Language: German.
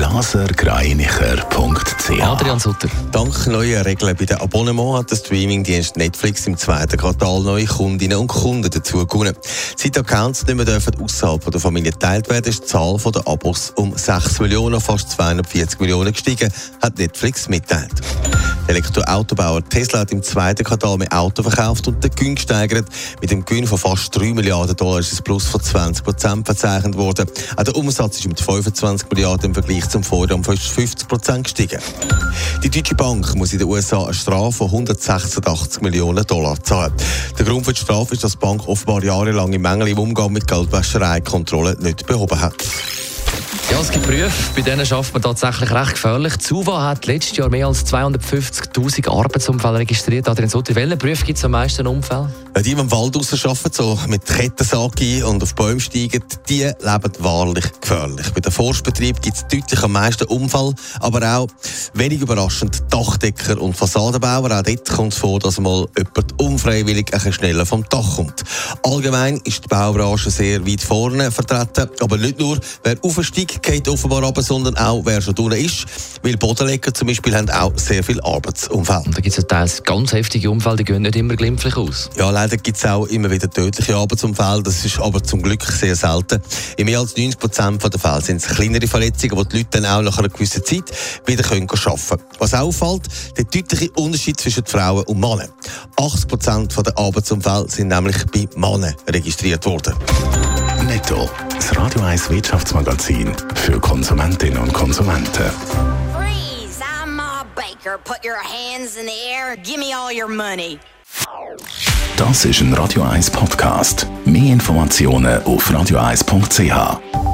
blasergreinicher.ch Adrian Sutter. Dank neuer Regeln bei den Abonnement hat der Streamingdienst Netflix im zweiten Quartal neue Kundinnen und Kunden dazu gewonnen. Seit Accounts nicht mehr dürfen außerhalb der Familie geteilt werden, ist die Zahl der Abos um 6 Millionen, fast 240 Millionen gestiegen, hat Netflix mitteilt. Der Elektroautobauer Tesla hat im zweiten Quartal mehr Auto verkauft und den Gewinn gesteigert. Mit dem Gewinn von fast 3 Milliarden Dollar ist ein Plus von 20 Prozent verzeichnet worden. Auch der Umsatz ist mit 25 Milliarden im Vergleich zum Vorjahr um fast 50 Prozent gestiegen. Die Deutsche Bank muss in den USA eine Strafe von 186 Millionen Dollar zahlen. Der Grund für die Strafe ist, dass die Bank offenbar jahrelang im Mängel im Umgang mit Geldwäschereikontrollen nicht behoben hat. Ja, es gibt Berufe, bei denen schafft man tatsächlich recht gefährlich. Zuwa hat letztes Jahr mehr als 250.000 Arbeitsunfälle registriert. Adrian Sutter, welchen Beruf gibt es am meisten Unfälle? Die, die im Wald arbeiten, so mit Kettensacke und auf Bäume steigen, die leben wahrlich gefährlich. Bei den Forstbetrieben gibt es deutlich am meisten Unfall, aber auch, wenig überraschend, Dachdecker und Fassadenbauer. Auch dort kommt es vor, dass mal jemand unfreiwillig ein schneller vom Dach kommt. Allgemein ist die Baubranche sehr weit vorne vertreten, aber nicht nur, wer aufsteigt, geht offenbar runter, sondern auch wer schon drinnen ist. Weil Bodenleger zum Beispiel haben auch sehr viele Arbeitsunfälle. Da gibt es teils ganz heftige Unfälle, die gehen nicht immer glimpflich aus. Ja, leider gibt es auch immer wieder tödliche Arbeitsunfälle. Das ist aber zum Glück sehr selten. In mehr als 90 Prozent der Fälle sind es kleinere Verletzungen, die die Leute dann auch nach einer gewissen Zeit wieder können arbeiten können. Was auffällt, der deutliche Unterschied zwischen Frauen und Männern. 80 Prozent der Arbeitsunfälle sind nämlich bei Männern registriert worden. Netto, das Radio 1 Wirtschaftsmagazin für Konsumentinnen und Konsumenten. Freeze! I'm Ma Baker. Put your hands in the air. Give me all your money. Das ist ein Radio 1 Podcast. Mehr Informationen auf radio1.ch.